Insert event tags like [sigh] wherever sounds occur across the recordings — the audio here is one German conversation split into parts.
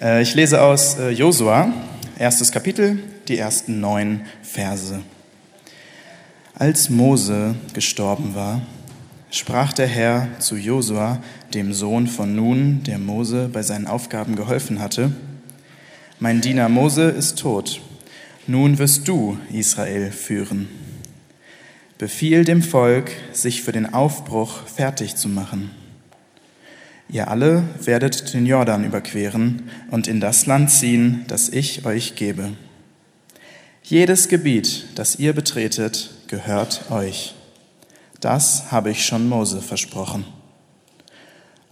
Äh, ich lese aus äh, Josua, erstes Kapitel, die ersten neun Verse. Als Mose gestorben war, sprach der Herr zu Josua, dem Sohn von Nun, der Mose bei seinen Aufgaben geholfen hatte, Mein Diener Mose ist tot, nun wirst du Israel führen. Befiehl dem Volk, sich für den Aufbruch fertig zu machen. Ihr alle werdet den Jordan überqueren und in das Land ziehen, das ich euch gebe. Jedes Gebiet, das ihr betretet, gehört euch. Das habe ich schon Mose versprochen.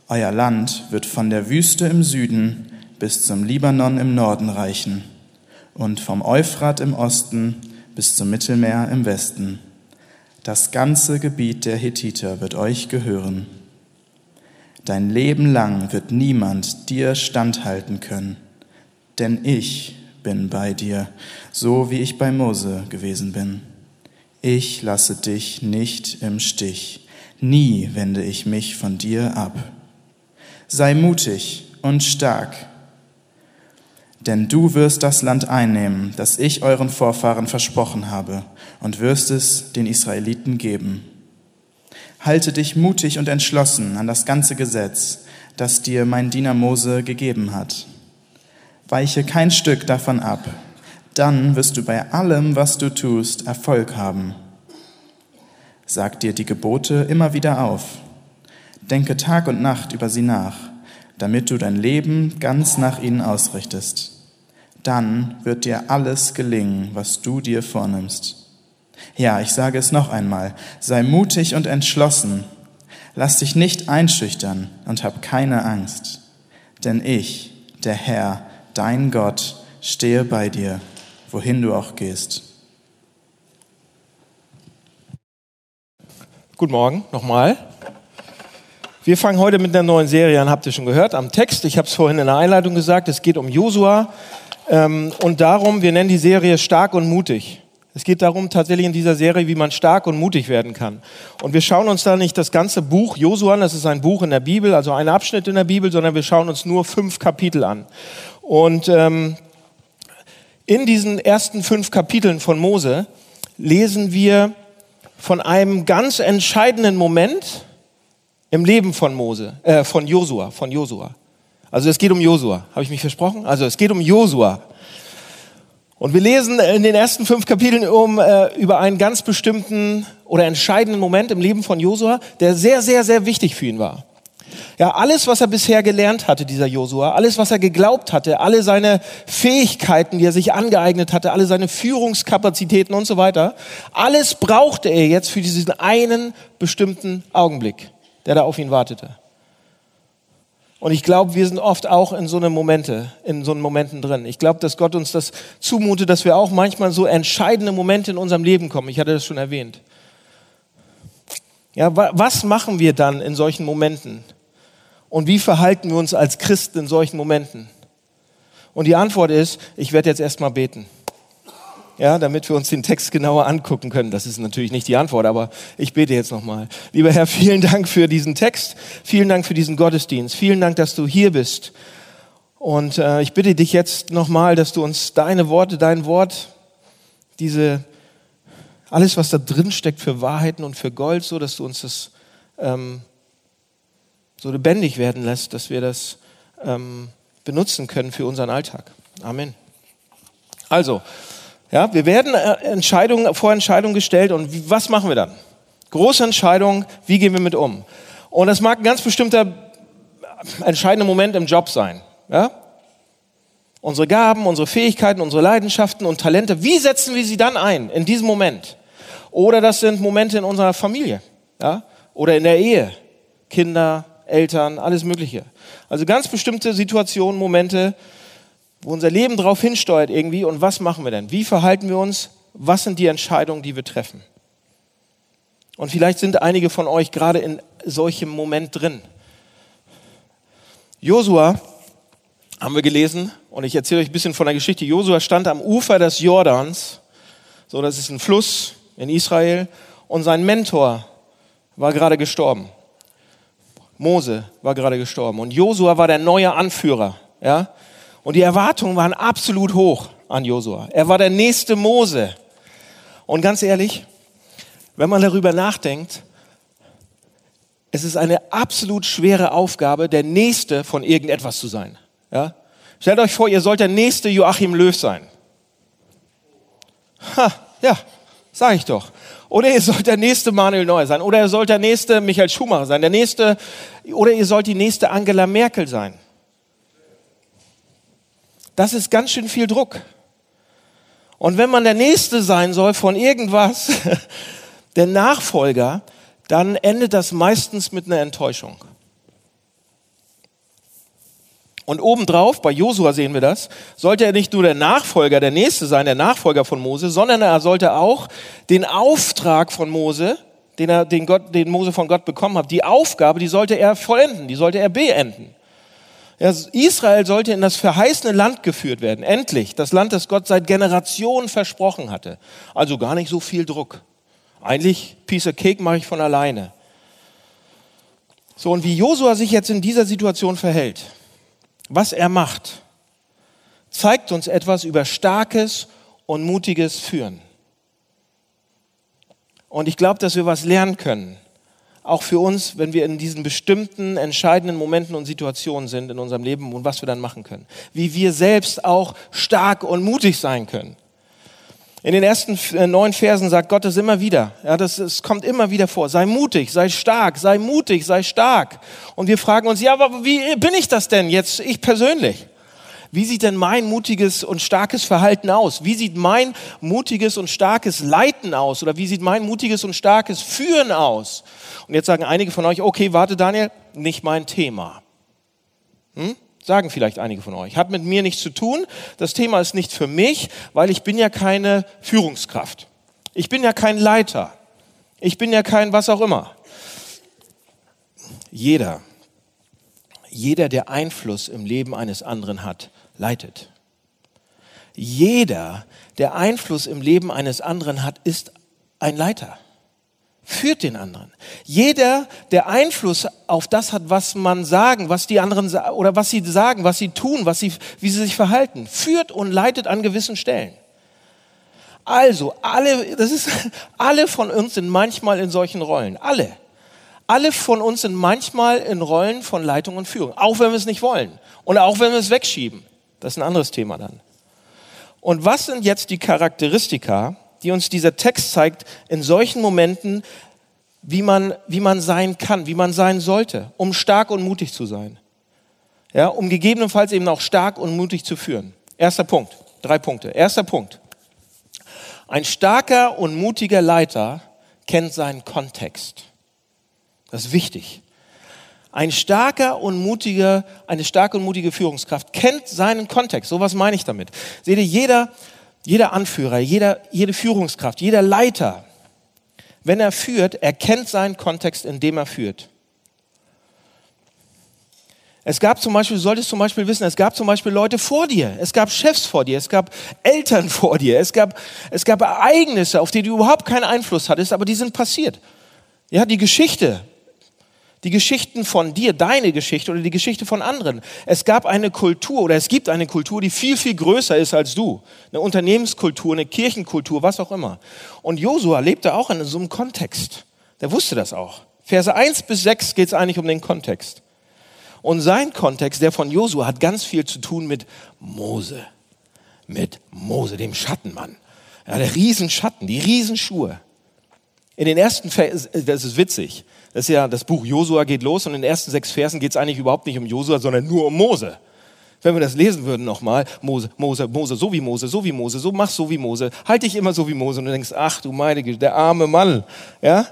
Euer Land wird von der Wüste im Süden bis zum Libanon im Norden reichen und vom Euphrat im Osten bis zum Mittelmeer im Westen. Das ganze Gebiet der Hethiter wird euch gehören. Dein Leben lang wird niemand dir standhalten können, denn ich bin bei dir, so wie ich bei Mose gewesen bin. Ich lasse dich nicht im Stich, nie wende ich mich von dir ab. Sei mutig und stark, denn du wirst das Land einnehmen, das ich euren Vorfahren versprochen habe, und wirst es den Israeliten geben. Halte dich mutig und entschlossen an das ganze Gesetz, das dir mein Diener Mose gegeben hat. Weiche kein Stück davon ab, dann wirst du bei allem, was du tust, Erfolg haben. Sag dir die Gebote immer wieder auf. Denke Tag und Nacht über sie nach, damit du dein Leben ganz nach ihnen ausrichtest. Dann wird dir alles gelingen, was du dir vornimmst. Ja, ich sage es noch einmal, sei mutig und entschlossen, lass dich nicht einschüchtern und hab keine Angst, denn ich, der Herr, dein Gott, stehe bei dir, wohin du auch gehst. Guten Morgen nochmal. Wir fangen heute mit einer neuen Serie an, habt ihr schon gehört, am Text. Ich habe es vorhin in der Einleitung gesagt, es geht um Josua ähm, und darum, wir nennen die Serie Stark und Mutig. Es geht darum, tatsächlich in dieser Serie, wie man stark und mutig werden kann. Und wir schauen uns da nicht das ganze Buch Josua an, das ist ein Buch in der Bibel, also ein Abschnitt in der Bibel, sondern wir schauen uns nur fünf Kapitel an. Und ähm, in diesen ersten fünf Kapiteln von Mose lesen wir von einem ganz entscheidenden Moment im Leben von Mose, äh, von Josua, von Josua. Also es geht um Josua, habe ich mich versprochen? Also es geht um Josua. Und wir lesen in den ersten fünf Kapiteln um, äh, über einen ganz bestimmten oder entscheidenden Moment im Leben von Josua, der sehr, sehr, sehr wichtig für ihn war. Ja, alles, was er bisher gelernt hatte, dieser Josua, alles, was er geglaubt hatte, alle seine Fähigkeiten, die er sich angeeignet hatte, alle seine Führungskapazitäten und so weiter, alles brauchte er jetzt für diesen einen bestimmten Augenblick, der da auf ihn wartete. Und ich glaube, wir sind oft auch in so eine Momente, in so einen Momenten drin. Ich glaube, dass Gott uns das zumutet, dass wir auch manchmal so entscheidende Momente in unserem Leben kommen. Ich hatte das schon erwähnt. Ja, was machen wir dann in solchen Momenten? Und wie verhalten wir uns als Christen in solchen Momenten? Und die Antwort ist, ich werde jetzt erstmal beten ja, damit wir uns den Text genauer angucken können. Das ist natürlich nicht die Antwort, aber ich bete jetzt nochmal. Lieber Herr, [laughs] vielen Dank für diesen Text, vielen Dank für diesen Gottesdienst, vielen Dank, dass du hier bist. Und äh, ich bitte dich jetzt nochmal, dass du uns deine Worte, dein Wort, diese, alles, was da drin steckt für Wahrheiten und für Gold, so dass du uns das ähm, so lebendig werden lässt, dass wir das ähm, benutzen können für unseren Alltag. Amen. Also, ja, wir werden äh, Entscheidungen, vor Entscheidungen gestellt und was machen wir dann? Große Entscheidung, wie gehen wir mit um? Und das mag ein ganz bestimmter entscheidender Moment im Job sein. Ja? Unsere Gaben, unsere Fähigkeiten, unsere Leidenschaften und Talente, wie setzen wir sie dann ein in diesem Moment? Oder das sind Momente in unserer Familie ja? oder in der Ehe, Kinder, Eltern, alles Mögliche. Also ganz bestimmte Situationen, Momente, wo unser Leben darauf hinsteuert irgendwie. Und was machen wir denn? Wie verhalten wir uns? Was sind die Entscheidungen, die wir treffen? Und vielleicht sind einige von euch gerade in solchem Moment drin. Josua haben wir gelesen und ich erzähle euch ein bisschen von der Geschichte. Josua stand am Ufer des Jordans, so das ist ein Fluss in Israel, und sein Mentor war gerade gestorben. Mose war gerade gestorben und Josua war der neue Anführer, ja? Und die Erwartungen waren absolut hoch an Josua. Er war der nächste Mose. Und ganz ehrlich, wenn man darüber nachdenkt, es ist eine absolut schwere Aufgabe, der Nächste von irgendetwas zu sein. Ja? Stellt euch vor, ihr sollt der nächste Joachim Löw sein. Ha, ja, sag ich doch. Oder ihr sollt der nächste Manuel Neuer sein. Oder ihr sollt der nächste Michael Schumacher sein. Der nächste, oder ihr sollt die nächste Angela Merkel sein. Das ist ganz schön viel Druck. Und wenn man der Nächste sein soll von irgendwas, [laughs] der Nachfolger, dann endet das meistens mit einer Enttäuschung. Und obendrauf, bei Josua sehen wir das, sollte er nicht nur der Nachfolger, der Nächste sein, der Nachfolger von Mose, sondern er sollte auch den Auftrag von Mose, den, er, den, Gott, den Mose von Gott bekommen hat, die Aufgabe, die sollte er vollenden, die sollte er beenden. Israel sollte in das verheißene Land geführt werden, endlich, das Land, das Gott seit Generationen versprochen hatte. Also gar nicht so viel Druck. Eigentlich, Piece of Cake mache ich von alleine. So, und wie Josua sich jetzt in dieser Situation verhält, was er macht, zeigt uns etwas über starkes und mutiges Führen. Und ich glaube, dass wir was lernen können. Auch für uns, wenn wir in diesen bestimmten entscheidenden Momenten und Situationen sind in unserem Leben und was wir dann machen können. Wie wir selbst auch stark und mutig sein können. In den ersten äh, neun Versen sagt Gott es immer wieder. Ja, das, es kommt immer wieder vor. Sei mutig, sei stark, sei mutig, sei stark. Und wir fragen uns, ja, aber wie bin ich das denn jetzt, ich persönlich? Wie sieht denn mein mutiges und starkes Verhalten aus? Wie sieht mein mutiges und starkes Leiten aus? Oder wie sieht mein mutiges und starkes Führen aus? Und jetzt sagen einige von euch, okay, warte Daniel, nicht mein Thema. Hm? Sagen vielleicht einige von euch. Hat mit mir nichts zu tun. Das Thema ist nicht für mich, weil ich bin ja keine Führungskraft. Ich bin ja kein Leiter. Ich bin ja kein was auch immer. Jeder, jeder, der Einfluss im Leben eines anderen hat, leitet. Jeder, der Einfluss im Leben eines anderen hat, ist ein Leiter führt den anderen. Jeder, der Einfluss auf das hat, was man sagen, was die anderen oder was sie sagen, was sie tun, was sie, wie sie sich verhalten, führt und leitet an gewissen Stellen. Also, alle, das ist, [laughs] alle von uns sind manchmal in solchen Rollen. Alle. Alle von uns sind manchmal in Rollen von Leitung und Führung. Auch wenn wir es nicht wollen. Und auch wenn wir es wegschieben. Das ist ein anderes Thema dann. Und was sind jetzt die Charakteristika, die uns dieser Text zeigt, in solchen Momenten, wie man, wie man sein kann, wie man sein sollte, um stark und mutig zu sein. Ja, um gegebenenfalls eben auch stark und mutig zu führen. Erster Punkt, drei Punkte. Erster Punkt. Ein starker und mutiger Leiter kennt seinen Kontext. Das ist wichtig. Ein starker und mutiger, eine starke und mutige Führungskraft kennt seinen Kontext. So was meine ich damit. Seht ihr, jeder, jeder Anführer, jeder, jede Führungskraft, jeder Leiter, wenn er führt, erkennt seinen Kontext, in dem er führt. Es gab zum Beispiel, du solltest zum Beispiel wissen, es gab zum Beispiel Leute vor dir, es gab Chefs vor dir, es gab Eltern [laughs] vor dir, es gab, es gab Ereignisse, auf die du überhaupt keinen Einfluss hattest, aber die sind passiert. Ja, die Geschichte die Geschichten von dir, deine Geschichte oder die Geschichte von anderen. Es gab eine Kultur oder es gibt eine Kultur, die viel, viel größer ist als du. Eine Unternehmenskultur, eine Kirchenkultur, was auch immer. Und Josua lebte auch in so einem Kontext. Der wusste das auch. Verse 1 bis 6 geht es eigentlich um den Kontext. Und sein Kontext, der von Josua, hat ganz viel zu tun mit Mose. Mit Mose, dem Schattenmann. Ja, der Riesenschatten, die Riesenschuhe. In den ersten Versen, das ist witzig, das ist ja, das Buch Josua geht los und in den ersten sechs Versen geht es eigentlich überhaupt nicht um Josua, sondern nur um Mose. Wenn wir das lesen würden nochmal, Mose, Mose, Mose, so wie Mose, so wie Mose, so mach so wie Mose, halt dich immer so wie Mose und du denkst, ach du meine Güte, der arme Mann, ja?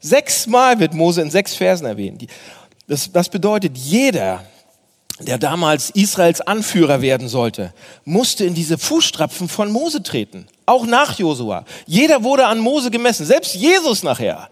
Sechsmal wird Mose in sechs Versen erwähnt. Das, das bedeutet, jeder, der damals Israels Anführer werden sollte, musste in diese Fußstrapfen von Mose treten. Auch nach Josua. Jeder wurde an Mose gemessen, selbst Jesus nachher.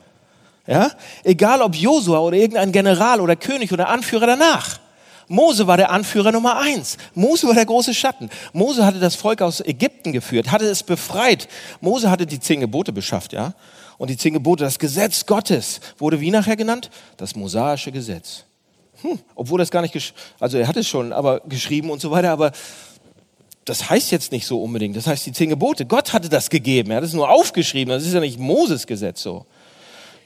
Ja? Egal ob Josua oder irgendein General oder König oder Anführer danach. Mose war der Anführer Nummer eins. Mose war der große Schatten. Mose hatte das Volk aus Ägypten geführt, hatte es befreit. Mose hatte die zehn Gebote beschafft, ja. Und die zehn Gebote, das Gesetz Gottes, wurde wie nachher genannt? Das mosaische Gesetz. hm, obwohl das gar nicht, also er hat es schon aber geschrieben und so weiter, aber das heißt jetzt nicht so unbedingt. Das heißt die zehn Gebote. Gott hatte das gegeben. Er hat es nur aufgeschrieben. Das ist ja nicht Moses Gesetz so.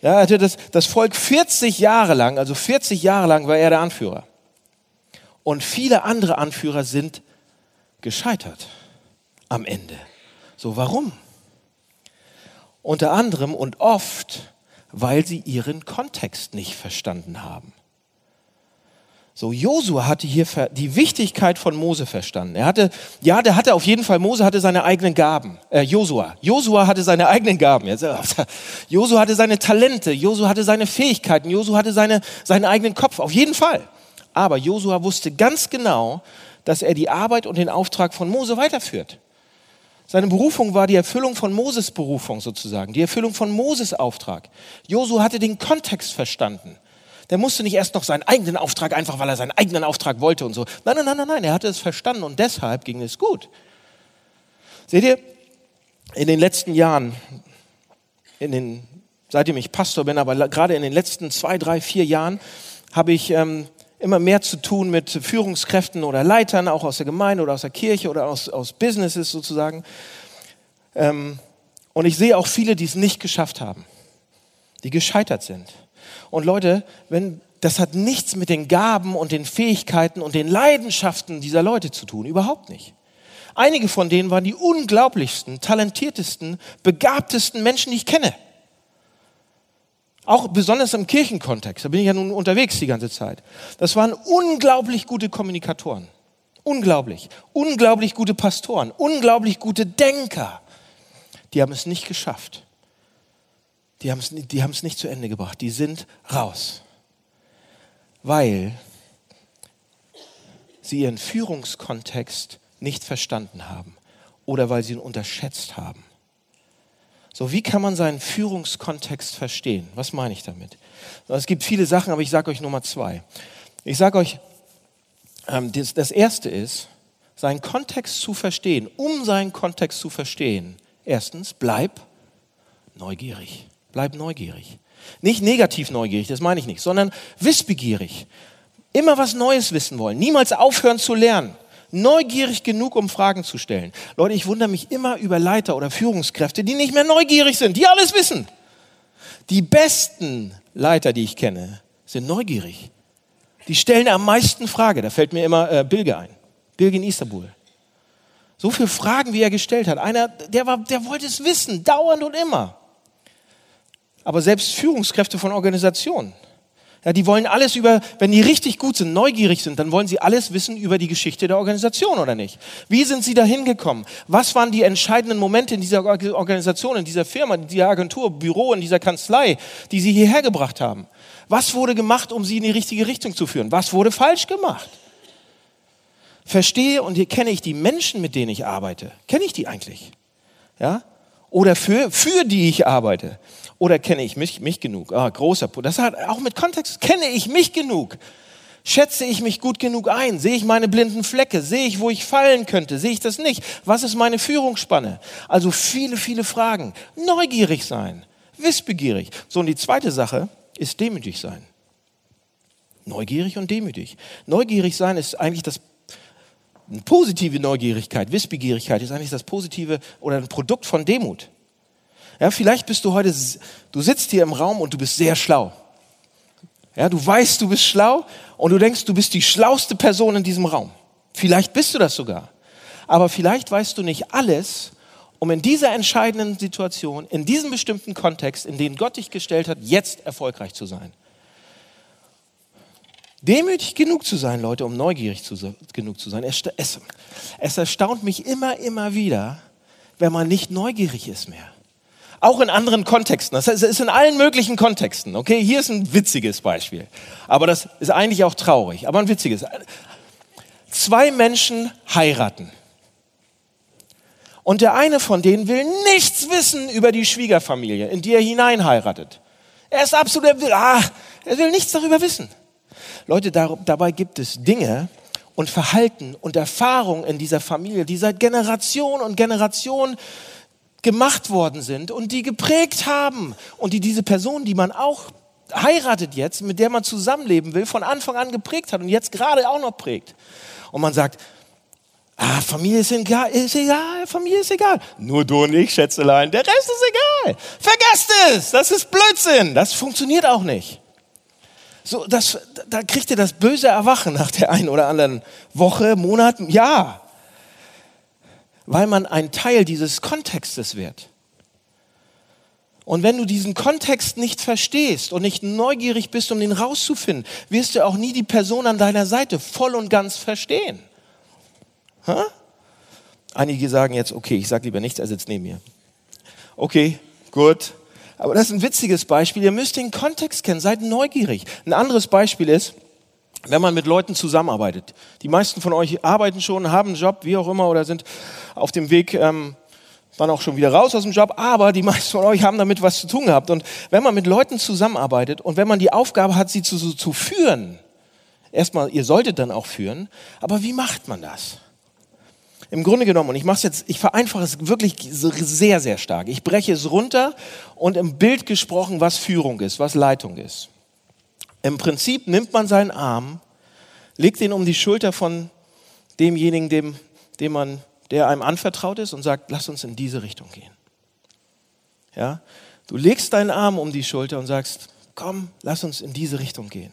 Ja, er hatte das, das Volk 40 Jahre lang, also 40 Jahre lang war er der Anführer. Und viele andere Anführer sind gescheitert am Ende. So, warum? Unter anderem und oft, weil sie ihren Kontext nicht verstanden haben. So, Josua hatte hier die Wichtigkeit von Mose verstanden. Er hatte, ja, der hatte auf jeden Fall, Mose hatte seine eigenen Gaben. Äh, Josua. Josua hatte seine eigenen Gaben. Jetzt, äh, [laughs] Josua hatte seine Talente. Josua hatte seine Fähigkeiten. Josua hatte seine, seinen eigenen Kopf. Auf jeden Fall. Aber Josua wusste ganz genau, dass er die Arbeit und den Auftrag von Mose weiterführt. Seine Berufung war die Erfüllung von Moses Berufung sozusagen, die Erfüllung von Moses Auftrag. Josua hatte den Kontext verstanden. Der musste nicht erst noch seinen eigenen Auftrag, einfach weil er seinen eigenen Auftrag wollte und so. Nein, nein, nein, nein, er hatte es verstanden und deshalb ging es gut. Seht ihr, in den letzten Jahren, in den, seitdem ich Pastor bin, aber gerade in den letzten zwei, drei, vier Jahren, habe ich ähm, immer mehr zu tun mit Führungskräften oder Leitern, auch aus der Gemeinde oder aus der Kirche oder aus, aus Businesses sozusagen. Ähm, und ich sehe auch viele, die es nicht geschafft haben, die gescheitert sind. Und Leute, wenn, das hat nichts mit den Gaben und den Fähigkeiten und den Leidenschaften dieser Leute zu tun, überhaupt nicht. Einige von denen waren die unglaublichsten, talentiertesten, begabtesten Menschen, die ich kenne. Auch besonders im Kirchenkontext, da bin ich ja nun unterwegs die ganze Zeit. Das waren unglaublich gute Kommunikatoren. Unglaublich. Unglaublich gute Pastoren. Unglaublich gute Denker. Die haben es nicht geschafft die haben es die nicht zu Ende gebracht. Die sind raus. Weil sie ihren Führungskontext nicht verstanden haben oder weil sie ihn unterschätzt haben. So, wie kann man seinen Führungskontext verstehen? Was meine ich damit? Es gibt viele Sachen, aber ich sage euch Nummer zwei. Ich sage euch, ähm, das erste ist, seinen Kontext zu verstehen. Um seinen Kontext zu verstehen, erstens, bleib neugierig. Bleib neugierig. Nicht negativ neugierig, das meine ich nicht, sondern wissbegierig. Immer was Neues wissen wollen. Niemals aufhören zu lernen. Neugierig genug, um Fragen zu stellen. Leute, ich wundere mich immer über Leiter oder Führungskräfte, die nicht mehr neugierig sind, die alles wissen. Die besten Leiter, die ich kenne, sind neugierig. Die stellen am meisten Frage. Da fällt mir immer äh, Bilge ein. Bilge in Istanbul. So viele Fragen, wie er gestellt hat. Einer, der, war, der wollte es wissen, dauernd und immer aber selbst Führungskräfte von Organisationen. Ja, die wollen alles über, wenn die richtig gut sind, neugierig sind, dann wollen sie alles wissen über die Geschichte der Organisation, oder nicht? Wie sind sie da hingekommen? Was waren die entscheidenden Momente in dieser Organisation, in dieser Firma, in dieser Agentur, Büro, in dieser Kanzlei, die sie hierher gebracht haben? Was wurde gemacht, um sie in die richtige Richtung zu führen? Was wurde falsch gemacht? Verstehe und kenne ich die Menschen, mit denen ich arbeite. Kenne ich die eigentlich? Ja? Oder für, für die ich arbeite. Oder kenne ich mich, mich genug? Ah, großer Punkt. Das hat auch mit Kontext. Kenne ich mich genug? Schätze ich mich gut genug ein? Sehe ich meine blinden Flecke? Sehe ich, wo ich fallen könnte? Sehe ich das nicht? Was ist meine Führungsspanne? Also viele, viele Fragen. Neugierig sein. Wissbegierig. So, und die zweite Sache ist demütig sein. Neugierig und demütig. Neugierig sein ist eigentlich das positive Neugierigkeit, Wissbegierigkeit ist eigentlich das positive oder ein Produkt von Demut. Ja, vielleicht bist du heute, du sitzt hier im Raum und du bist sehr schlau. Ja, du weißt, du bist schlau und du denkst, du bist die schlauste Person in diesem Raum. Vielleicht bist du das sogar. Aber vielleicht weißt du nicht alles, um in dieser entscheidenden Situation, in diesem bestimmten Kontext, in den Gott dich gestellt hat, jetzt erfolgreich zu sein. Demütig genug zu sein, Leute, um neugierig zu, genug zu sein. Es, es, es erstaunt mich immer, immer wieder, wenn man nicht neugierig ist mehr. Auch in anderen Kontexten. Das ist in allen möglichen Kontexten. Okay, hier ist ein witziges Beispiel. Aber das ist eigentlich auch traurig. Aber ein witziges. Zwei Menschen heiraten. Und der eine von denen will nichts wissen über die Schwiegerfamilie, in die er hineinheiratet. Er ist absolut, er will, ah, er will nichts darüber wissen. Leute, dabei gibt es Dinge und Verhalten und Erfahrungen in dieser Familie, die seit Generation und Generation gemacht worden sind und die geprägt haben und die diese Person, die man auch heiratet jetzt, mit der man zusammenleben will, von Anfang an geprägt hat und jetzt gerade auch noch prägt. Und man sagt, ah, Familie ist egal, ist egal, Familie ist egal. Nur du und ich, Schätzelein, der Rest ist egal. Vergesst es, das ist Blödsinn, das funktioniert auch nicht. So, das, da kriegt ihr das böse Erwachen nach der einen oder anderen Woche, Monat, Jahr. Weil man ein Teil dieses Kontextes wird. Und wenn du diesen Kontext nicht verstehst und nicht neugierig bist, um den rauszufinden, wirst du auch nie die Person an deiner Seite voll und ganz verstehen. Ha? Einige sagen jetzt, okay, ich sage lieber nichts, er sitzt neben mir. Okay, gut. Aber das ist ein witziges Beispiel. Ihr müsst den Kontext kennen, seid neugierig. Ein anderes Beispiel ist, wenn man mit Leuten zusammenarbeitet. Die meisten von euch arbeiten schon, haben einen Job, wie auch immer, oder sind auf dem Weg, ähm, waren auch schon wieder raus aus dem Job, aber die meisten von euch haben damit was zu tun gehabt. Und wenn man mit Leuten zusammenarbeitet und wenn man die Aufgabe hat, sie zu, zu führen, erstmal, ihr solltet dann auch führen, aber wie macht man das? Im Grunde genommen, und ich mache es jetzt, ich vereinfache es wirklich sehr, sehr stark. Ich breche es runter und im Bild gesprochen, was Führung ist, was Leitung ist. Im Prinzip nimmt man seinen Arm, legt ihn um die Schulter von demjenigen, dem, dem man der einem anvertraut ist und sagt, lass uns in diese Richtung gehen. Ja? Du legst deinen Arm um die Schulter und sagst, komm, lass uns in diese Richtung gehen.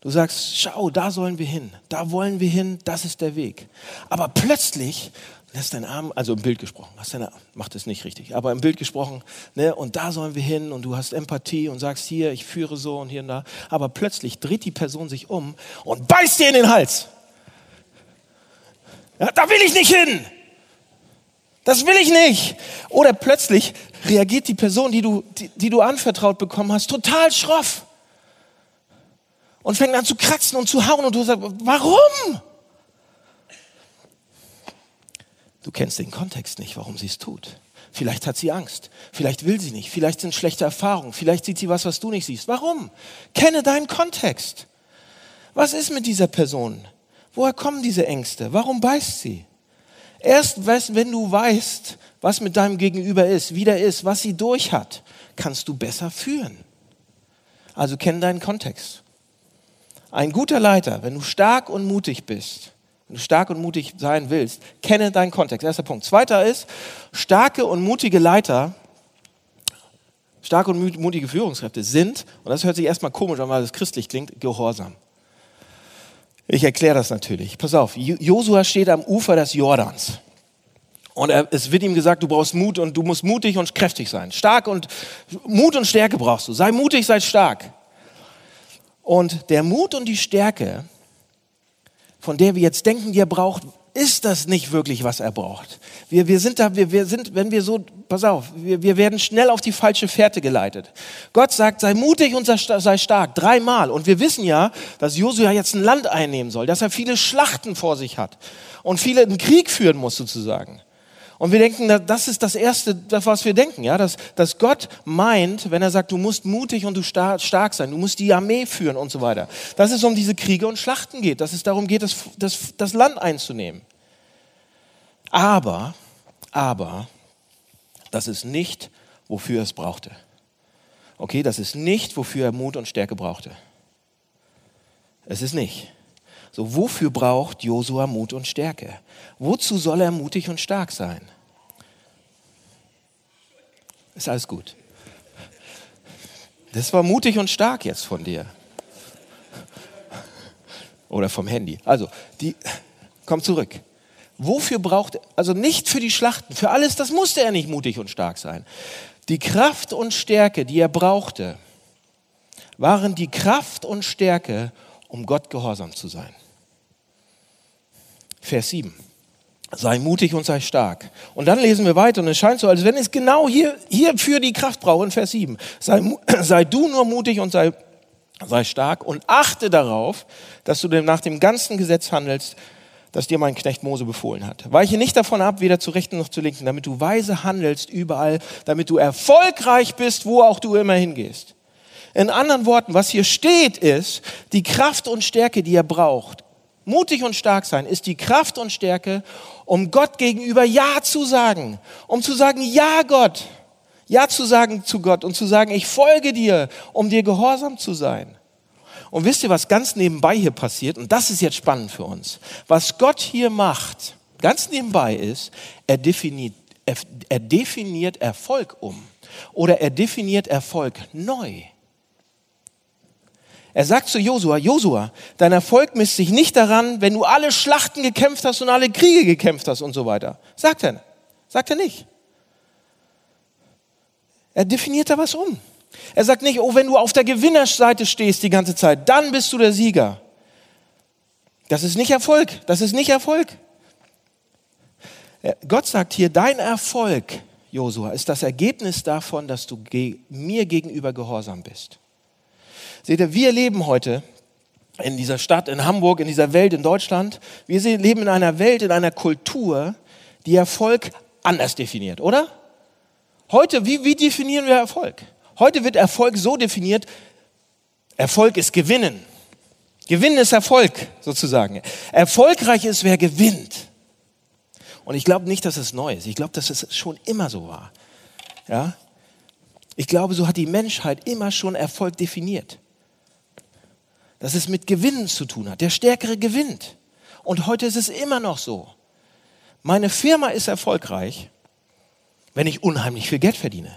Du sagst, schau, da sollen wir hin, da wollen wir hin, das ist der Weg. Aber plötzlich lässt dein Arm, also im Bild gesprochen, hast deine, macht es nicht richtig, aber im Bild gesprochen, ne, und da sollen wir hin und du hast Empathie und sagst hier, ich führe so und hier und da. Aber plötzlich dreht die Person sich um und beißt dir in den Hals. Ja, da will ich nicht hin. Das will ich nicht. Oder plötzlich reagiert die Person, die du, die, die du anvertraut bekommen hast, total schroff. Und fängt an zu kratzen und zu hauen und du sagst, warum? Du kennst den Kontext nicht, warum sie es tut. Vielleicht hat sie Angst. Vielleicht will sie nicht. Vielleicht sind schlechte Erfahrungen. Vielleicht sieht sie was, was du nicht siehst. Warum? Kenne deinen Kontext. Was ist mit dieser Person? Woher kommen diese Ängste? Warum beißt sie? Erst wenn du weißt, was mit deinem Gegenüber ist, wie der ist, was sie durch hat, kannst du besser führen. Also kenn deinen Kontext. Ein guter Leiter, wenn du stark und mutig bist, wenn du stark und mutig sein willst, kenne deinen Kontext. Erster Punkt. Zweiter ist, starke und mutige Leiter, starke und mutige Führungskräfte sind, und das hört sich erstmal komisch an, weil es christlich klingt, gehorsam. Ich erkläre das natürlich. Pass auf, Josua steht am Ufer des Jordans. Und er, es wird ihm gesagt, du brauchst Mut und du musst mutig und kräftig sein. Stark und Mut und Stärke brauchst du. Sei mutig, sei stark. Und der Mut und die Stärke, von der wir jetzt denken, die er braucht, ist das nicht wirklich, was er braucht. Wir, wir sind da, wir, wir sind, wenn wir so, pass auf, wir, wir werden schnell auf die falsche Fährte geleitet. Gott sagt, sei mutig und sei stark, dreimal. Und wir wissen ja, dass Josua jetzt ein Land einnehmen soll, dass er viele Schlachten vor sich hat und viele einen Krieg führen muss sozusagen. Und wir denken, das ist das Erste, was wir denken, ja, dass, dass Gott meint, wenn er sagt, du musst mutig und du stark sein, du musst die Armee führen und so weiter, dass es um diese Kriege und Schlachten geht, dass es darum geht, das, das, das Land einzunehmen. Aber, aber, das ist nicht, wofür er es brauchte. Okay, das ist nicht, wofür er Mut und Stärke brauchte. Es ist nicht. So, wofür braucht Josua Mut und Stärke? Wozu soll er mutig und stark sein? Ist alles gut. Das war mutig und stark jetzt von dir. Oder vom Handy. Also, die, komm zurück. Wofür braucht er, also nicht für die Schlachten, für alles, das musste er nicht mutig und stark sein. Die Kraft und Stärke, die er brauchte, waren die Kraft und Stärke, um Gott gehorsam zu sein. Vers 7. Sei mutig und sei stark. Und dann lesen wir weiter und es scheint so, als wenn es genau hier, hierfür die Kraft braucht in Vers 7. Sei, [clears throat] sei du nur mutig und sei, sei stark und achte darauf, dass du nach dem ganzen Gesetz handelst, das dir mein Knecht Mose befohlen hat. Weiche nicht davon ab, weder zu rechten noch zu linken, damit du weise handelst überall, damit du erfolgreich bist, wo auch du immer hingehst. In anderen Worten, was hier steht, ist die Kraft und Stärke, die er braucht, Mutig und stark sein ist die Kraft und Stärke, um Gott gegenüber Ja zu sagen. Um zu sagen, ja Gott, Ja zu sagen zu Gott und zu sagen, ich folge dir, um dir gehorsam zu sein. Und wisst ihr, was ganz nebenbei hier passiert? Und das ist jetzt spannend für uns. Was Gott hier macht, ganz nebenbei ist, er definiert, er, er definiert Erfolg um. Oder er definiert Erfolg neu. Er sagt zu Josua, Josua, dein Erfolg misst sich nicht daran, wenn du alle Schlachten gekämpft hast und alle Kriege gekämpft hast und so weiter. Sagt er. Sagt er nicht. Er definiert da was um. Er sagt nicht, oh, wenn du auf der Gewinnerseite stehst die ganze Zeit, dann bist du der Sieger. Das ist nicht Erfolg. Das ist nicht Erfolg. Gott sagt hier, dein Erfolg, Josua, ist das Ergebnis davon, dass du mir gegenüber gehorsam bist. Seht ihr, wir leben heute in dieser Stadt, in Hamburg, in dieser Welt, in Deutschland. Wir leben in einer Welt, in einer Kultur, die Erfolg anders definiert, oder? Heute, wie, wie definieren wir Erfolg? Heute wird Erfolg so definiert, Erfolg ist Gewinnen. Gewinnen ist Erfolg, sozusagen. Erfolgreich ist, wer gewinnt. Und ich glaube nicht, dass es neu ist. Ich glaube, dass es schon immer so war. Ja? Ich glaube, so hat die Menschheit immer schon Erfolg definiert dass es mit Gewinnen zu tun hat. Der Stärkere gewinnt. Und heute ist es immer noch so. Meine Firma ist erfolgreich, wenn ich unheimlich viel Geld verdiene.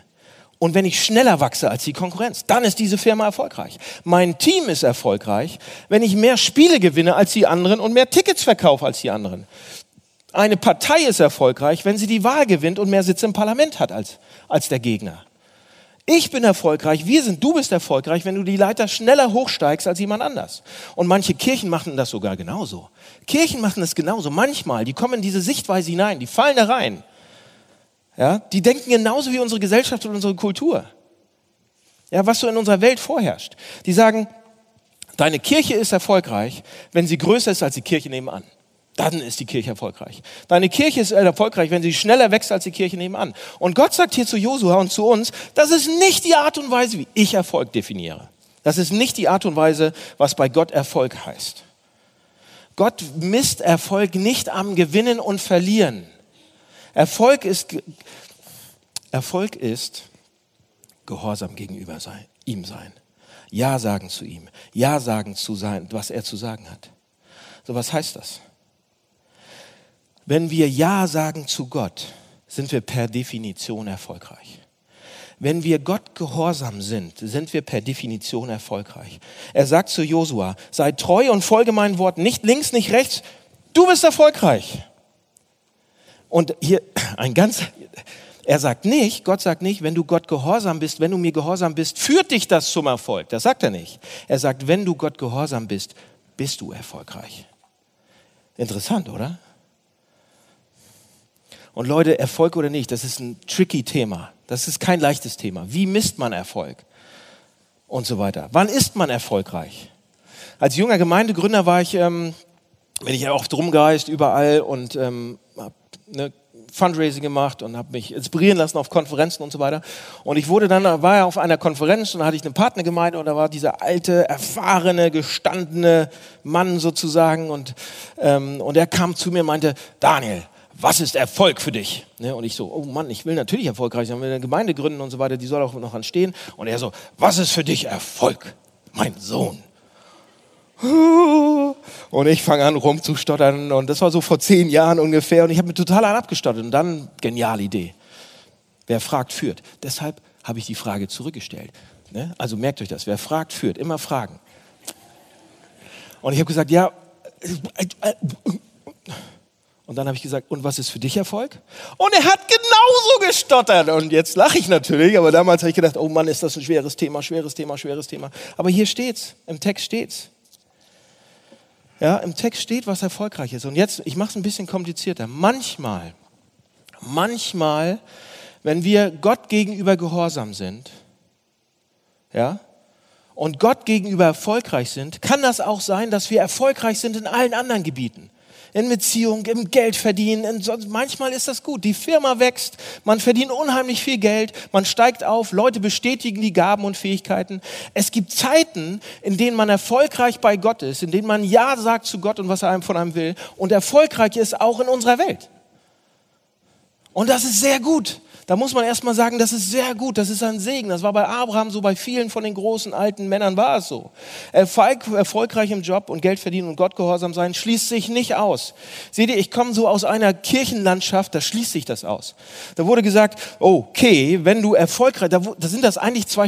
Und wenn ich schneller wachse als die Konkurrenz, dann ist diese Firma erfolgreich. Mein Team ist erfolgreich, wenn ich mehr Spiele gewinne als die anderen und mehr Tickets verkaufe als die anderen. Eine Partei ist erfolgreich, wenn sie die Wahl gewinnt und mehr Sitze im Parlament hat als, als der Gegner. Ich bin erfolgreich, wir sind, du bist erfolgreich, wenn du die Leiter schneller hochsteigst als jemand anders. Und manche Kirchen machen das sogar genauso. Kirchen machen das genauso. Manchmal, die kommen in diese Sichtweise hinein, die fallen da rein. Ja, die denken genauso wie unsere Gesellschaft und unsere Kultur. Ja, was so in unserer Welt vorherrscht. Die sagen, deine Kirche ist erfolgreich, wenn sie größer ist als die Kirche nebenan dann ist die Kirche erfolgreich. Deine Kirche ist erfolgreich, wenn sie schneller wächst als die Kirche nebenan. Und Gott sagt hier zu Josua und zu uns, das ist nicht die Art und Weise, wie ich Erfolg definiere. Das ist nicht die Art und Weise, was bei Gott Erfolg heißt. Gott misst Erfolg nicht am Gewinnen und Verlieren. Erfolg ist, Erfolg ist Gehorsam gegenüber sein, ihm sein. Ja sagen zu ihm. Ja sagen zu sein, was er zu sagen hat. So, was heißt das? Wenn wir Ja sagen zu Gott, sind wir per Definition erfolgreich. Wenn wir Gott gehorsam sind, sind wir per Definition erfolgreich. Er sagt zu Josua, sei treu und folge meinen Worten, nicht links, nicht rechts, du bist erfolgreich. Und hier [clears throat] ein ganz, er sagt nicht, Gott sagt nicht, wenn du Gott gehorsam bist, wenn du mir gehorsam bist, führt dich das zum Erfolg. Das sagt er nicht. Er sagt, wenn du Gott gehorsam bist, bist du erfolgreich. Interessant, oder? Und Leute, Erfolg oder nicht, das ist ein tricky Thema. Das ist kein leichtes Thema. Wie misst man Erfolg? Und so weiter. Wann ist man erfolgreich? Als junger Gemeindegründer war ich, ähm, bin ich ja oft rumgereist überall und ähm, habe ne, Fundraising gemacht und habe mich inspirieren lassen auf Konferenzen und so weiter. Und ich wurde dann, war ja auf einer Konferenz und da hatte ich eine Partnergemeinde und da war dieser alte, erfahrene, gestandene Mann sozusagen und, ähm, und er kam zu mir und meinte, Daniel, was ist Erfolg für dich? Ne, und ich so, oh Mann, ich will natürlich erfolgreich sein, will eine Gemeinde gründen und so weiter, die soll auch noch anstehen. Und er so, was ist für dich Erfolg? Mein Sohn. Und ich fange an rumzustottern und das war so vor zehn Jahren ungefähr und ich habe mir total an abgestottert und dann, geniale Idee. Wer fragt, führt. Deshalb habe ich die Frage zurückgestellt. Ne? Also merkt euch das, wer fragt, führt. Immer fragen. Und ich habe gesagt, ja, und dann habe ich gesagt, und was ist für dich Erfolg? Und er hat genauso gestottert. Und jetzt lache ich natürlich, aber damals habe ich gedacht, oh Mann, ist das ein schweres Thema, schweres Thema, schweres Thema. Aber hier steht's, im Text steht's. Ja, im Text steht, was erfolgreich ist. Und jetzt, ich mache es ein bisschen komplizierter. Manchmal, manchmal, wenn wir Gott gegenüber gehorsam sind, ja, und Gott gegenüber erfolgreich sind, kann das auch sein, dass wir erfolgreich sind in allen anderen Gebieten in Beziehung, im Geld verdienen. manchmal ist das gut. Die Firma wächst, man verdient unheimlich viel Geld, man steigt auf, Leute bestätigen die Gaben und Fähigkeiten. Es gibt Zeiten, in denen man erfolgreich bei Gott ist, in denen man Ja sagt zu Gott und was er einem von einem will und erfolgreich ist auch in unserer Welt. Und das ist sehr gut. Da muss man erstmal sagen, das ist sehr gut, das ist ein Segen. Das war bei Abraham so, bei vielen von den großen alten Männern war es so. Erfolg, erfolgreich im Job und Geld verdienen und Gott gehorsam sein schließt sich nicht aus. Seht ihr, ich komme so aus einer Kirchenlandschaft, da schließt sich das aus. Da wurde gesagt, okay, wenn du erfolgreich, da, da sind das eigentlich zwei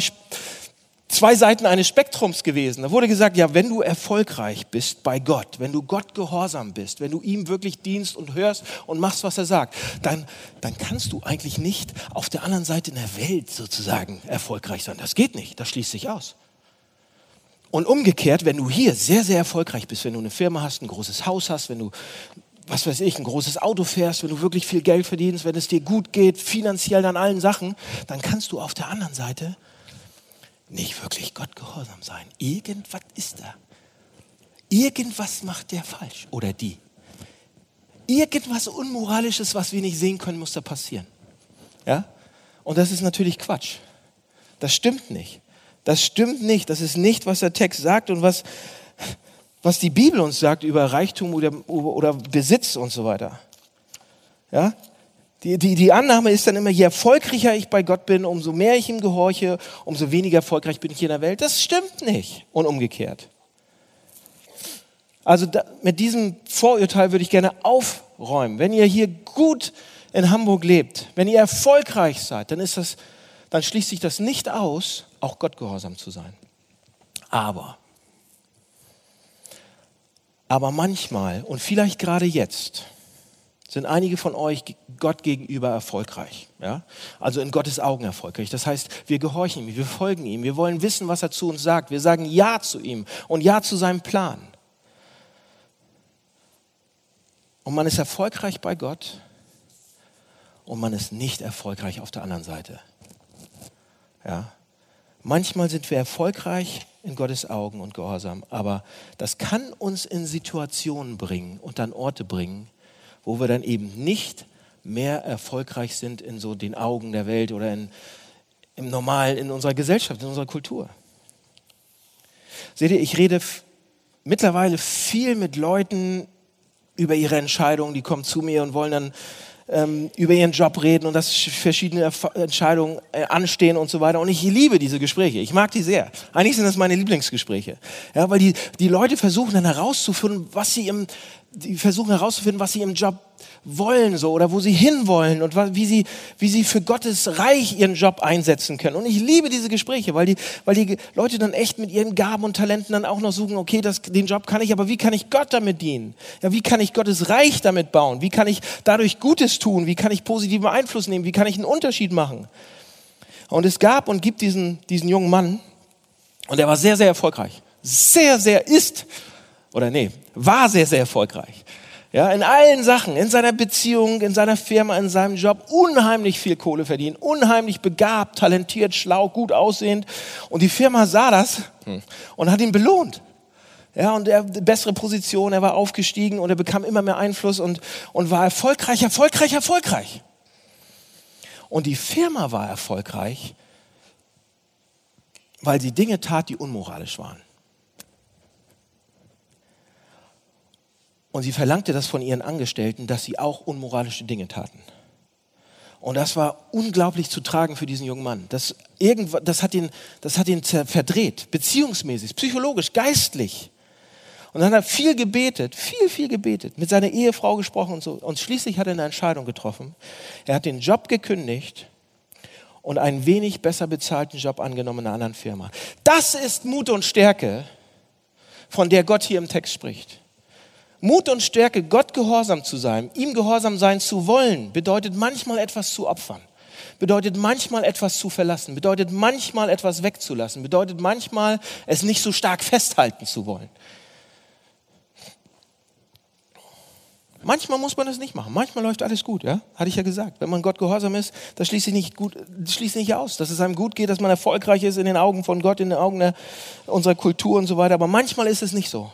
zwei Seiten eines Spektrums gewesen. Da wurde gesagt, ja, wenn du erfolgreich bist bei Gott, wenn du Gott gehorsam bist, wenn du ihm wirklich dienst und hörst und machst, was er sagt, dann, dann kannst du eigentlich nicht auf der anderen Seite in der Welt sozusagen erfolgreich sein. Das geht nicht, das schließt sich aus. Und umgekehrt, wenn du hier sehr, sehr erfolgreich bist, wenn du eine Firma hast, ein großes Haus hast, wenn du was weiß ich, ein großes Auto fährst, wenn du wirklich viel Geld verdienst, wenn es dir gut geht, finanziell an allen Sachen, dann kannst du auf der anderen Seite nicht wirklich Gott gehorsam sein. Irgendwas ist da. Irgendwas macht der falsch oder die. Irgendwas Unmoralisches, was wir nicht sehen können, muss da passieren. Ja? Und das ist natürlich Quatsch. Das stimmt nicht. Das stimmt nicht. Das ist nicht, was der Text sagt und was, was die Bibel uns sagt über Reichtum oder, oder Besitz und so weiter. Ja? Die, die, die Annahme ist dann immer, je erfolgreicher ich bei Gott bin, umso mehr ich ihm gehorche, umso weniger erfolgreich bin ich hier in der Welt. Das stimmt nicht. Und umgekehrt. Also da, mit diesem Vorurteil würde ich gerne aufräumen. Wenn ihr hier gut in Hamburg lebt, wenn ihr erfolgreich seid, dann, ist das, dann schließt sich das nicht aus, auch Gott gehorsam zu sein. Aber, aber manchmal und vielleicht gerade jetzt, sind einige von euch Gott gegenüber erfolgreich. Ja? Also in Gottes Augen erfolgreich. Das heißt, wir gehorchen ihm, wir folgen ihm, wir wollen wissen, was er zu uns sagt. Wir sagen Ja zu ihm und Ja zu seinem Plan. Und man ist erfolgreich bei Gott und man ist nicht erfolgreich auf der anderen Seite. Ja? Manchmal sind wir erfolgreich in Gottes Augen und gehorsam, aber das kann uns in Situationen bringen und an Orte bringen, wo wir dann eben nicht mehr erfolgreich sind in so den Augen der Welt oder in, im Normalen, in unserer Gesellschaft, in unserer Kultur. Seht ihr, ich rede mittlerweile viel mit Leuten über ihre Entscheidungen, die kommen zu mir und wollen dann ähm, über ihren Job reden und dass verschiedene Erf Entscheidungen äh, anstehen und so weiter. Und ich liebe diese Gespräche. Ich mag die sehr. Eigentlich sind das meine Lieblingsgespräche. Ja, weil die, die Leute versuchen dann herauszufinden, was sie im, die versuchen herauszufinden, was sie im Job wollen so oder wo sie hinwollen und wie sie, wie sie für Gottes Reich ihren Job einsetzen können. Und ich liebe diese Gespräche, weil die, weil die Leute dann echt mit ihren Gaben und Talenten dann auch noch suchen, okay, das, den Job kann ich, aber wie kann ich Gott damit dienen? Ja, wie kann ich Gottes Reich damit bauen? Wie kann ich dadurch Gutes tun? Wie kann ich positiven Einfluss nehmen? Wie kann ich einen Unterschied machen? Und es gab und gibt diesen, diesen jungen Mann und er war sehr, sehr erfolgreich. Sehr, sehr ist, oder nee, war sehr, sehr erfolgreich. Ja, in allen Sachen, in seiner Beziehung, in seiner Firma, in seinem Job, unheimlich viel Kohle verdienen, unheimlich begabt, talentiert, schlau, gut aussehend. Und die Firma sah das und hat ihn belohnt. Ja, und er bessere Position, er war aufgestiegen und er bekam immer mehr Einfluss und, und war erfolgreich, erfolgreich, erfolgreich. Und die Firma war erfolgreich, weil sie Dinge tat, die unmoralisch waren. Und sie verlangte das von ihren Angestellten, dass sie auch unmoralische Dinge taten. Und das war unglaublich zu tragen für diesen jungen Mann. Das, das, hat ihn, das hat ihn verdreht, beziehungsmäßig, psychologisch, geistlich. Und dann hat er viel gebetet, viel, viel gebetet, mit seiner Ehefrau gesprochen und so. Und schließlich hat er eine Entscheidung getroffen. Er hat den Job gekündigt und einen wenig besser bezahlten Job angenommen in einer anderen Firma. Das ist Mut und Stärke, von der Gott hier im Text spricht. Mut und Stärke, Gott gehorsam zu sein, ihm gehorsam sein zu wollen, bedeutet manchmal etwas zu opfern, bedeutet manchmal etwas zu verlassen, bedeutet manchmal etwas wegzulassen, bedeutet manchmal es nicht so stark festhalten zu wollen. Manchmal muss man das nicht machen. Manchmal läuft alles gut, ja? Hatte ich ja gesagt. Wenn man Gott gehorsam ist, das schließt sich nicht gut, schließt nicht aus, dass es einem gut geht, dass man erfolgreich ist in den Augen von Gott, in den Augen der, unserer Kultur und so weiter. Aber manchmal ist es nicht so.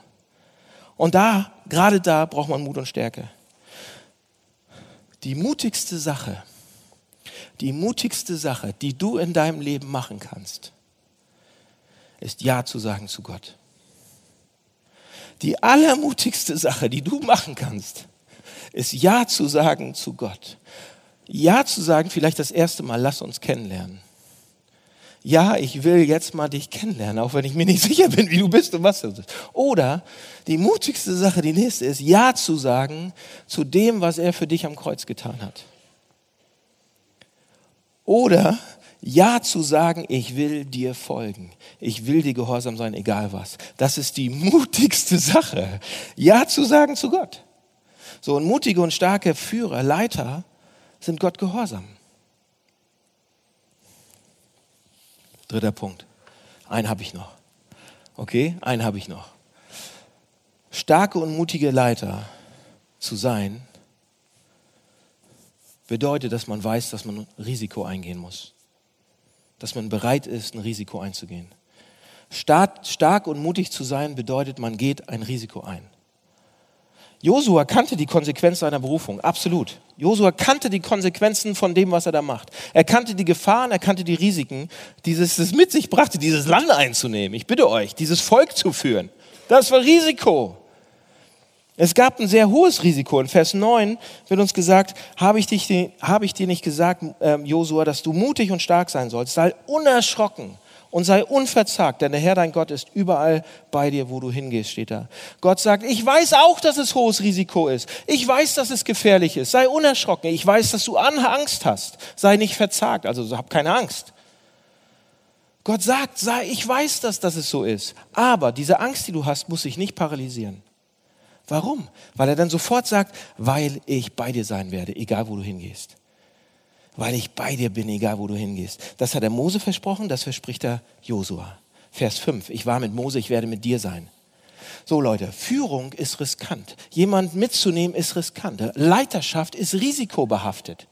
Und da, gerade da braucht man Mut und Stärke. Die mutigste Sache, die mutigste Sache, die du in deinem Leben machen kannst, ist Ja zu sagen zu Gott. Die allermutigste Sache, die du machen kannst, ist Ja zu sagen zu Gott. Ja zu sagen, vielleicht das erste Mal, lass uns kennenlernen. Ja, ich will jetzt mal dich kennenlernen, auch wenn ich mir nicht [laughs] sicher bin, wie du bist und was du bist. Oder die mutigste Sache, die nächste ist, Ja zu sagen zu dem, was er für dich am Kreuz getan hat. Oder Ja zu sagen, ich will dir folgen. Ich will dir gehorsam sein, egal was. Das ist die mutigste [laughs] Sache. Ja zu sagen zu Gott. So, und mutige und starke Führer, Leiter sind Gott gehorsam. Dritter Punkt. Einen habe ich noch. Okay, einen habe ich noch. Starke und mutige Leiter zu sein, bedeutet, dass man weiß, dass man Risiko eingehen muss. Dass man bereit ist, ein Risiko einzugehen. Stark und mutig zu sein bedeutet, man geht ein Risiko ein. Josua kannte die Konsequenz seiner Berufung, absolut. Josua kannte die Konsequenzen von dem, was er da macht. Er kannte die Gefahren, er kannte die Risiken, dieses es mit sich brachte, dieses Land einzunehmen. Ich bitte euch, dieses Volk zu führen. Das war Risiko. Es gab ein sehr hohes Risiko. In Vers 9 wird uns gesagt, habe ich, dich, ich dir nicht gesagt, äh, Josua, dass du mutig und stark sein sollst? Sei unerschrocken und sei unverzagt, denn der Herr dein Gott ist überall bei dir, wo du hingehst, steht da. Gott sagt, ich weiß auch, dass es hohes Risiko ist. Ich weiß, dass es gefährlich ist. Sei unerschrocken. Ich weiß, dass du Angst hast. Sei nicht verzagt, also hab keine Angst. Gott sagt, sei, ich weiß, dass, dass es so ist. Aber diese Angst, die du hast, muss sich nicht paralysieren. Warum? Weil er dann sofort sagt, weil ich bei dir sein werde, egal wo du hingehst weil ich bei dir bin, egal wo du hingehst. Das hat er Mose versprochen, das verspricht er Josua. Vers 5, ich war mit Mose, ich werde mit dir sein. So Leute, Führung ist riskant. Jemand mitzunehmen ist riskant. Leiterschaft ist risikobehaftet.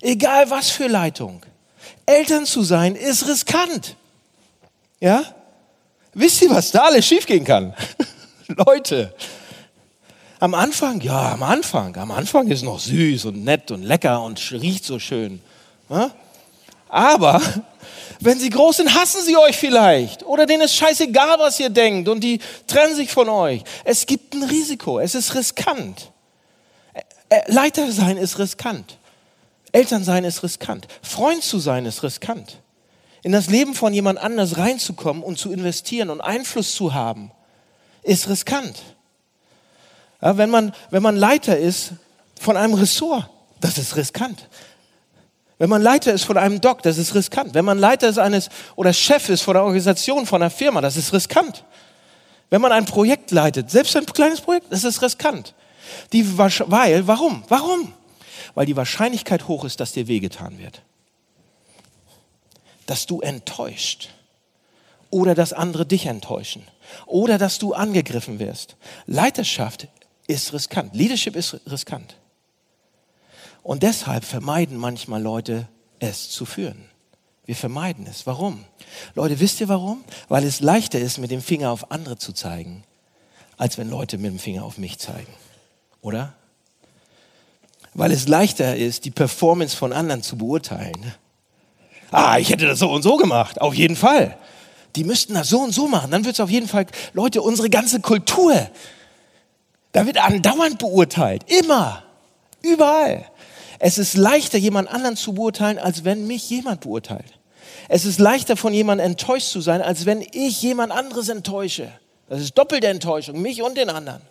Egal was für Leitung. Eltern zu sein ist riskant. Ja? Wisst ihr, was da alles schiefgehen kann? [laughs] Leute, am Anfang, ja, am Anfang. Am Anfang ist noch süß und nett und lecker und riecht so schön. Aber [laughs] wenn sie groß sind, hassen sie euch vielleicht. Oder denen ist scheißegal, was ihr denkt und die trennen sich von euch. Es gibt ein Risiko. Es ist riskant. Leiter sein ist riskant. Eltern sein ist riskant. Freund zu sein ist riskant. In das Leben von jemand anders reinzukommen und zu investieren und Einfluss zu haben, ist riskant. Ja, wenn, man, wenn man Leiter ist von einem Ressort, das ist riskant. Wenn man Leiter ist von einem Doc, das ist riskant. Wenn man Leiter ist eines oder Chef ist von einer Organisation, von einer Firma, das ist riskant. Wenn man ein Projekt leitet, selbst ein kleines Projekt, das ist riskant. Die, weil, warum? Warum? Weil die Wahrscheinlichkeit hoch ist, dass dir wehgetan wird. Dass du enttäuscht. Oder dass andere dich enttäuschen. Oder dass du angegriffen wirst. Leiterschaft ist riskant. Leadership ist riskant. Und deshalb vermeiden manchmal Leute, es zu führen. Wir vermeiden es. Warum? Leute, wisst ihr warum? Weil es leichter ist, mit dem Finger auf andere zu zeigen, als wenn Leute mit dem Finger auf mich zeigen. Oder? Weil es leichter ist, die Performance von anderen zu beurteilen. Ah, ich hätte das so und so gemacht. Auf jeden Fall. Die müssten das so und so machen. Dann wird es auf jeden Fall, Leute, unsere ganze Kultur da wird andauernd beurteilt. Immer. Überall. Es ist leichter, jemand anderen zu beurteilen, als wenn mich jemand beurteilt. Es ist leichter, von jemandem enttäuscht zu sein, als wenn ich jemand anderes enttäusche. Das ist doppelte Enttäuschung, mich und den anderen.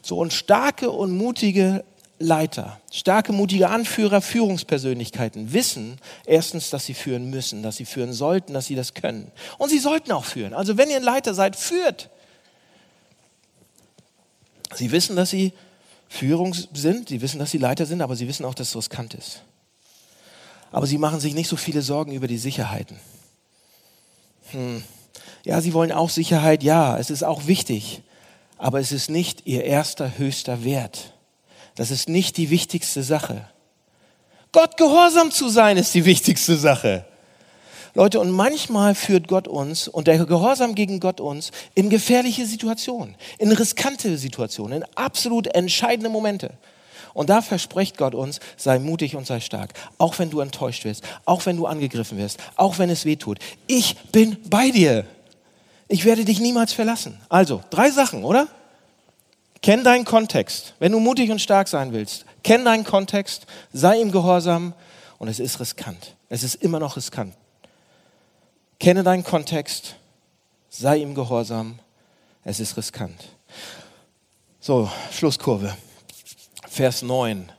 So, und starke und mutige Leiter, starke, mutige Anführer, Führungspersönlichkeiten wissen erstens, dass sie führen müssen, dass sie führen sollten, dass sie das können. Und sie sollten auch führen. Also wenn ihr ein Leiter seid, führt. Sie wissen, dass sie Führung sind, sie wissen, dass sie Leiter sind, aber sie wissen auch, dass es riskant ist. Aber sie machen sich nicht so viele Sorgen über die Sicherheiten. Hm. Ja, sie wollen auch Sicherheit, ja, es ist auch wichtig, aber es ist nicht ihr erster, höchster Wert. Das ist nicht die wichtigste Sache. Gott gehorsam zu sein ist die wichtigste Sache. Leute, und manchmal führt Gott uns und der Gehorsam gegen Gott uns in gefährliche Situationen, in riskante Situationen, in absolut entscheidende Momente. Und da verspricht Gott uns, sei mutig und sei stark. Auch wenn du enttäuscht wirst, auch wenn du angegriffen wirst, auch wenn es weh tut. Ich bin bei dir. Ich werde dich niemals verlassen. Also, drei Sachen, oder? Kenn deinen Kontext. Wenn du mutig und stark sein willst, kenn deinen Kontext, sei ihm gehorsam und es ist riskant. Es ist immer noch riskant. Kenne deinen Kontext, sei ihm gehorsam, es ist riskant. So, Schlusskurve. Vers 9.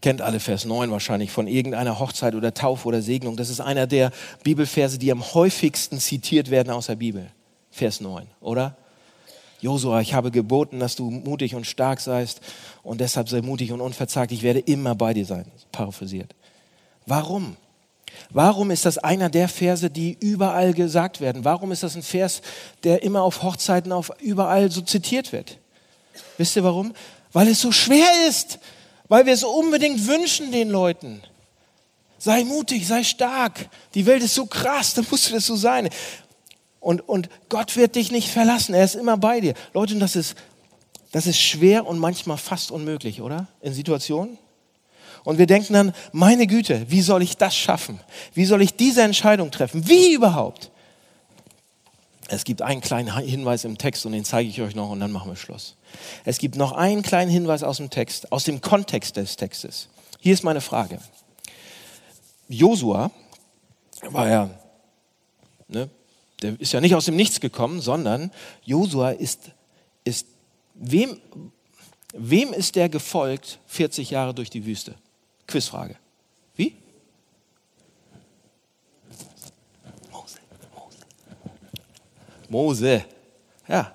Kennt alle Vers 9 wahrscheinlich von irgendeiner Hochzeit oder Taufe oder Segnung. Das ist einer der Bibelverse, die am häufigsten zitiert werden aus der Bibel. Vers 9, oder? Josua, ich habe geboten, dass du mutig und stark seist und deshalb sei mutig und unverzagt. Ich werde immer bei dir sein. Paraphrasiert. Warum? Warum ist das einer der Verse, die überall gesagt werden? Warum ist das ein Vers, der immer auf Hochzeiten, auf überall so zitiert wird? Wisst ihr warum? Weil es so schwer ist weil wir es unbedingt wünschen den Leuten. Sei mutig, sei stark. Die Welt ist so krass, dann musst du das so sein. Und, und Gott wird dich nicht verlassen, er ist immer bei dir. Leute, das ist, das ist schwer und manchmal fast unmöglich, oder? In Situationen. Und wir denken dann, meine Güte, wie soll ich das schaffen? Wie soll ich diese Entscheidung treffen? Wie überhaupt? Es gibt einen kleinen Hinweis im Text und den zeige ich euch noch und dann machen wir Schluss. Es gibt noch einen kleinen Hinweis aus dem Text, aus dem Kontext des Textes. Hier ist meine Frage. Josua war ja, ne, der ist ja nicht aus dem Nichts gekommen, sondern Josua ist, ist wem, wem ist der gefolgt 40 Jahre durch die Wüste? Quizfrage. Wie? Mose. Mose. Ja,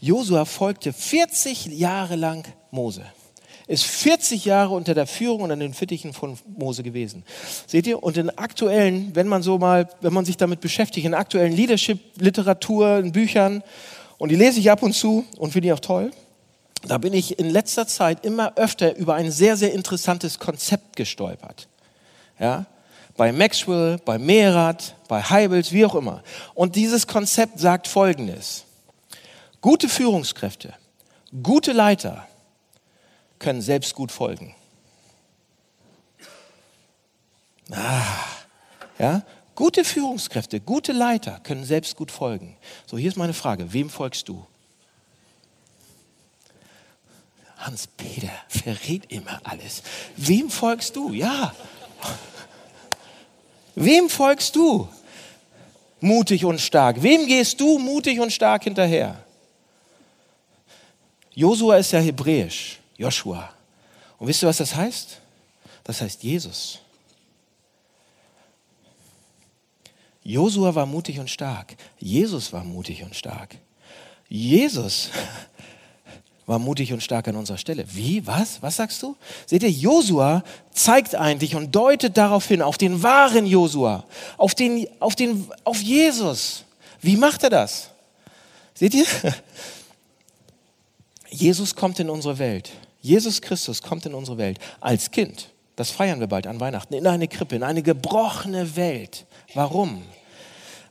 Josua folgte 40 Jahre lang Mose. Ist 40 Jahre unter der Führung und an den Fittichen von Mose gewesen. Seht ihr? Und in aktuellen, wenn man so mal, wenn man sich damit beschäftigt, in aktuellen Leadership-Literatur, in Büchern, und die lese ich ab und zu und finde ich auch toll, da bin ich in letzter Zeit immer öfter über ein sehr, sehr interessantes Konzept gestolpert. Ja? Bei Maxwell, bei Mehrath, bei Heibels, wie auch immer. Und dieses Konzept sagt Folgendes. Gute Führungskräfte, gute Leiter können selbst gut folgen. Ah, ja, gute Führungskräfte, gute Leiter können selbst gut folgen. So, hier ist meine Frage: Wem folgst du? Hans-Peter verrät immer alles. Wem folgst du? Ja. Wem folgst du? Mutig und stark. Wem gehst du mutig und stark hinterher? Josua ist ja hebräisch, Joshua. Und wisst ihr, was das heißt? Das heißt Jesus. Josua war mutig und stark. Jesus war mutig und stark. Jesus war mutig und stark an unserer Stelle. Wie? Was? Was sagst du? Seht ihr, Josua zeigt eigentlich und deutet darauf hin, auf den wahren Josua, auf, den, auf, den, auf Jesus. Wie macht er das? Seht ihr? [laughs] Jesus kommt in unsere Welt. Jesus Christus kommt in unsere Welt als Kind. Das feiern wir bald an Weihnachten. In eine Krippe, in eine gebrochene Welt. Warum?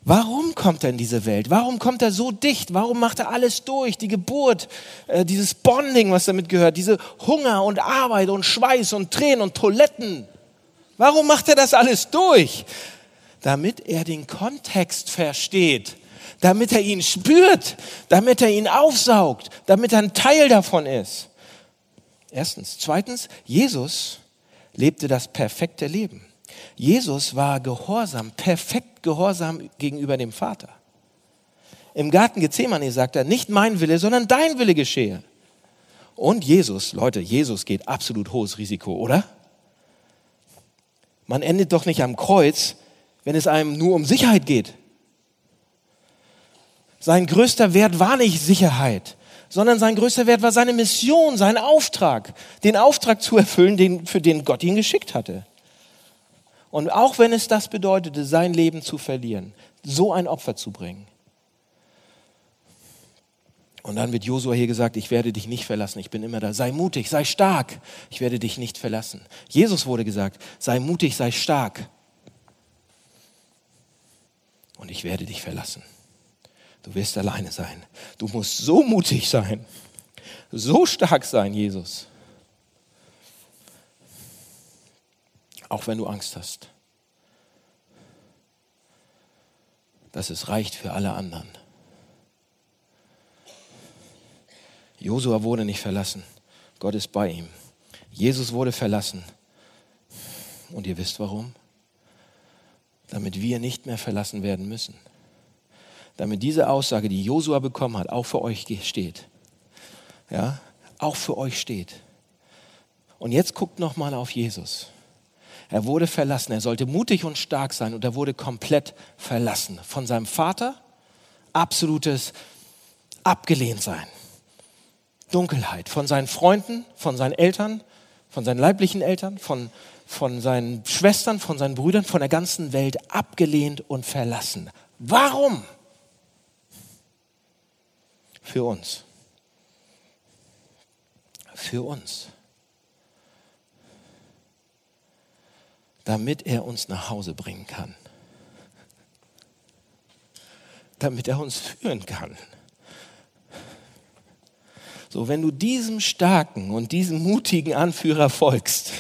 Warum kommt er in diese Welt? Warum kommt er so dicht? Warum macht er alles durch? Die Geburt, äh, dieses Bonding, was damit gehört, diese Hunger und Arbeit und Schweiß und Tränen und Toiletten. Warum macht er das alles durch? Damit er den Kontext versteht damit er ihn spürt, damit er ihn aufsaugt, damit er ein Teil davon ist. Erstens. Zweitens, Jesus lebte das perfekte Leben. Jesus war gehorsam, perfekt gehorsam gegenüber dem Vater. Im Garten Gethsemane sagt er, nicht mein Wille, sondern dein Wille geschehe. Und Jesus, Leute, Jesus geht absolut hohes Risiko, oder? Man endet doch nicht am Kreuz, wenn es einem nur um Sicherheit geht. Sein größter Wert war nicht Sicherheit, sondern sein größter Wert war seine Mission, sein Auftrag, den Auftrag zu erfüllen, den, für den Gott ihn geschickt hatte. Und auch wenn es das bedeutete, sein Leben zu verlieren, so ein Opfer zu bringen. Und dann wird Josua hier gesagt, ich werde dich nicht verlassen, ich bin immer da. Sei mutig, sei stark, ich werde dich nicht verlassen. Jesus wurde gesagt, sei mutig, sei stark. Und ich werde dich verlassen. Du wirst alleine sein. Du musst so mutig sein, so stark sein, Jesus. Auch wenn du Angst hast. Dass es reicht für alle anderen. Josua wurde nicht verlassen. Gott ist bei ihm. Jesus wurde verlassen. Und ihr wisst warum? Damit wir nicht mehr verlassen werden müssen. Damit diese Aussage, die Josua bekommen hat, auch für euch steht. Ja, auch für euch steht. Und jetzt guckt noch mal auf Jesus. Er wurde verlassen. Er sollte mutig und stark sein und er wurde komplett verlassen von seinem Vater. Absolutes abgelehnt sein. Dunkelheit von seinen Freunden, von seinen Eltern, von seinen leiblichen Eltern, von, von seinen Schwestern, von seinen Brüdern, von der ganzen Welt abgelehnt und verlassen. Warum? Für uns. Für uns. Damit er uns nach Hause bringen kann. Damit er uns führen kann. So, wenn du diesem starken und diesem mutigen Anführer folgst,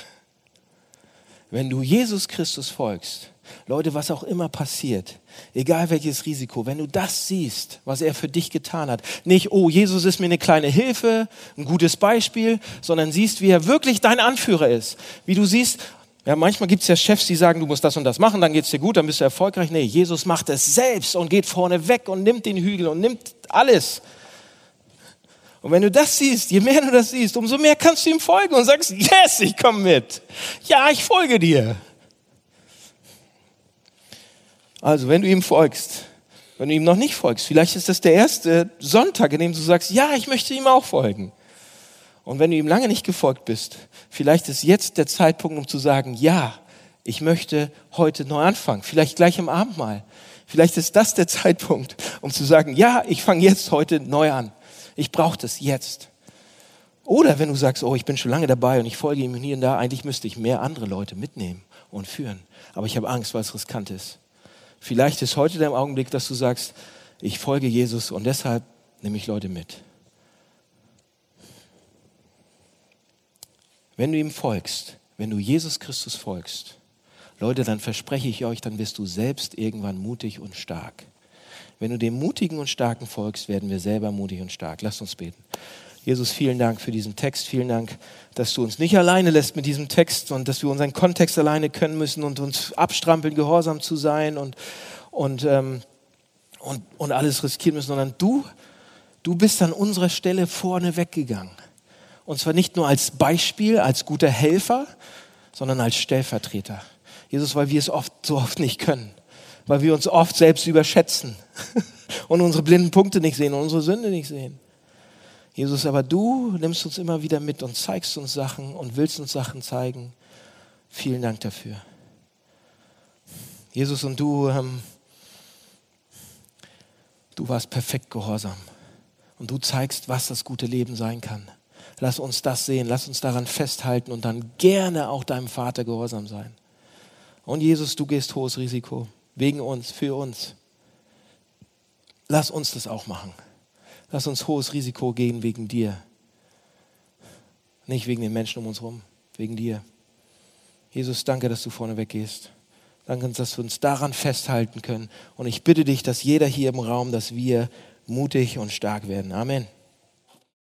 wenn du Jesus Christus folgst, Leute, was auch immer passiert, egal welches Risiko, wenn du das siehst, was er für dich getan hat, nicht, oh, Jesus ist mir eine kleine Hilfe, ein gutes Beispiel, sondern siehst, wie er wirklich dein Anführer ist. Wie du siehst, ja, manchmal gibt es ja Chefs, die sagen, du musst das und das machen, dann geht es dir gut, dann bist du erfolgreich. Nee, Jesus macht es selbst und geht vorne weg und nimmt den Hügel und nimmt alles. Und wenn du das siehst, je mehr du das siehst, umso mehr kannst du ihm folgen und sagst, yes, ich komme mit. Ja, ich folge dir. Also, wenn du ihm folgst, wenn du ihm noch nicht folgst, vielleicht ist das der erste Sonntag, in dem du sagst, ja, ich möchte ihm auch folgen. Und wenn du ihm lange nicht gefolgt bist, vielleicht ist jetzt der Zeitpunkt, um zu sagen, ja, ich möchte heute neu anfangen, vielleicht gleich im Abendmahl. Vielleicht ist das der [laughs] Zeitpunkt, um zu sagen, ja, ich fange jetzt heute neu an. Ich brauche das jetzt. Oder wenn du sagst, oh, ich bin schon lange dabei und ich folge ihm hier und da, eigentlich müsste ich mehr andere Leute mitnehmen und führen. Aber ich habe Angst, weil es riskant ist. Vielleicht ist heute der Augenblick, dass du sagst, ich folge Jesus und deshalb nehme ich Leute mit. Wenn du ihm folgst, wenn du Jesus Christus folgst, Leute, dann verspreche ich euch, dann wirst du selbst irgendwann mutig und stark. Wenn du dem Mutigen und Starken folgst, werden wir selber mutig und stark. Lass uns beten. Jesus, vielen Dank für diesen Text. Vielen Dank, dass du uns nicht alleine lässt mit diesem Text und dass wir unseren Kontext alleine können müssen und uns abstrampeln, gehorsam zu sein und, und, ähm, und, und alles riskieren müssen, sondern du, du bist an unserer Stelle vorne weggegangen. Und zwar nicht nur als Beispiel, als guter Helfer, sondern als Stellvertreter. Jesus, weil wir es oft so oft nicht können weil wir uns oft selbst überschätzen [laughs] und unsere blinden Punkte nicht sehen und unsere Sünde nicht sehen. Jesus, aber du nimmst uns immer wieder mit und zeigst uns Sachen und willst uns Sachen zeigen. Vielen Dank dafür. Jesus und du, ähm, du warst perfekt gehorsam und du zeigst, was das gute Leben sein kann. Lass uns das sehen, lass uns daran festhalten und dann gerne auch deinem Vater gehorsam sein. Und Jesus, du gehst hohes Risiko wegen uns, für uns. Lass uns das auch machen. Lass uns hohes Risiko gehen wegen dir. Nicht wegen den Menschen um uns herum, wegen dir. Jesus, danke, dass du vorne weggehst. Danke, dass wir uns daran festhalten können. Und ich bitte dich, dass jeder hier im Raum, dass wir mutig und stark werden. Amen.